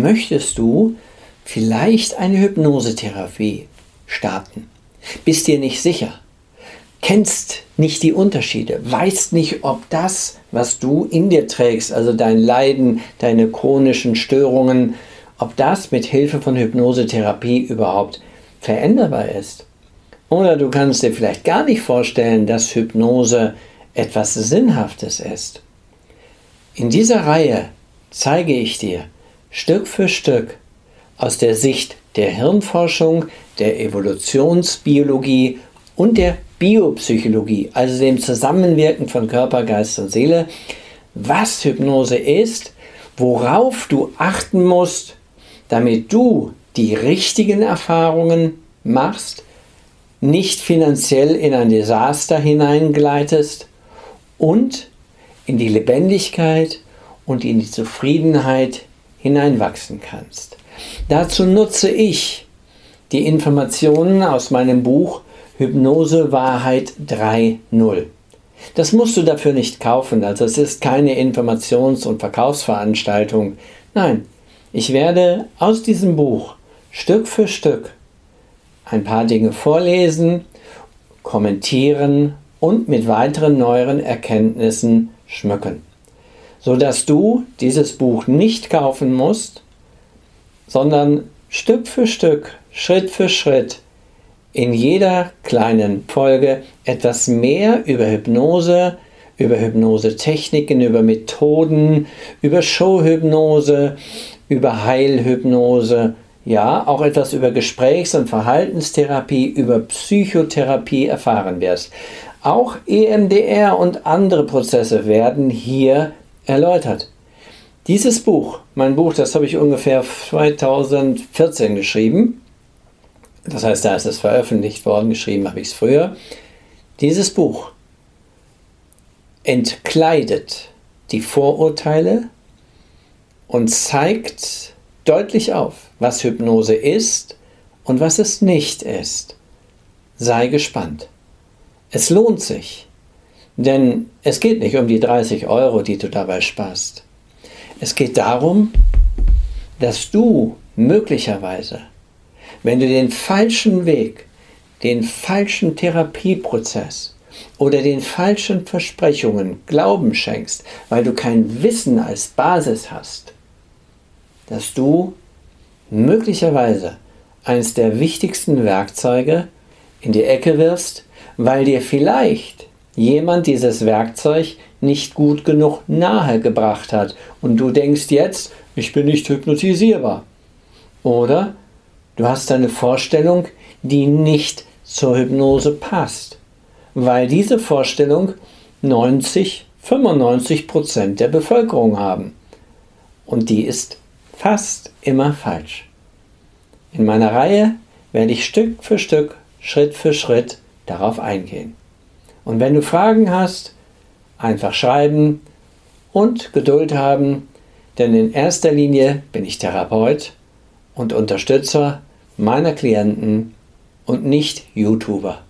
möchtest du vielleicht eine Hypnosetherapie starten. Bist dir nicht sicher, kennst nicht die Unterschiede, weißt nicht, ob das, was du in dir trägst, also dein Leiden, deine chronischen Störungen, ob das mit Hilfe von Hypnosetherapie überhaupt veränderbar ist. Oder du kannst dir vielleicht gar nicht vorstellen, dass Hypnose etwas Sinnhaftes ist. In dieser Reihe zeige ich dir Stück für Stück aus der Sicht der Hirnforschung, der Evolutionsbiologie und der Biopsychologie, also dem Zusammenwirken von Körper, Geist und Seele, was Hypnose ist, worauf du achten musst, damit du die richtigen Erfahrungen machst, nicht finanziell in ein Desaster hineingleitest und in die Lebendigkeit und in die Zufriedenheit hineinwachsen kannst. Dazu nutze ich die Informationen aus meinem Buch Hypnose Wahrheit 3.0. Das musst du dafür nicht kaufen, also es ist keine Informations- und Verkaufsveranstaltung. Nein, ich werde aus diesem Buch Stück für Stück ein paar Dinge vorlesen, kommentieren und mit weiteren neueren Erkenntnissen schmücken, sodass du dieses Buch nicht kaufen musst, sondern Stück für Stück, Schritt für Schritt in jeder kleinen Folge etwas mehr über Hypnose, über Hypnosetechniken, über Methoden, über Showhypnose, über Heilhypnose, ja, auch etwas über Gesprächs- und Verhaltenstherapie, über Psychotherapie erfahren wirst. Auch EMDR und andere Prozesse werden hier erläutert. Dieses Buch, mein Buch, das habe ich ungefähr 2014 geschrieben. Das heißt, da ist es veröffentlicht worden, geschrieben habe ich es früher. Dieses Buch entkleidet die Vorurteile und zeigt deutlich auf, was Hypnose ist und was es nicht ist. Sei gespannt. Es lohnt sich, denn es geht nicht um die 30 Euro, die du dabei sparst. Es geht darum, dass du möglicherweise, wenn du den falschen Weg, den falschen Therapieprozess oder den falschen Versprechungen Glauben schenkst, weil du kein Wissen als Basis hast, dass du möglicherweise eines der wichtigsten Werkzeuge in die Ecke wirfst, weil dir vielleicht jemand dieses Werkzeug nicht gut genug nahegebracht hat und du denkst jetzt, ich bin nicht hypnotisierbar. Oder du hast eine Vorstellung, die nicht zur Hypnose passt, weil diese Vorstellung 90, 95 Prozent der Bevölkerung haben. Und die ist fast immer falsch. In meiner Reihe werde ich Stück für Stück, Schritt für Schritt darauf eingehen. Und wenn du Fragen hast, einfach schreiben und Geduld haben, denn in erster Linie bin ich Therapeut und Unterstützer meiner Klienten und nicht YouTuber.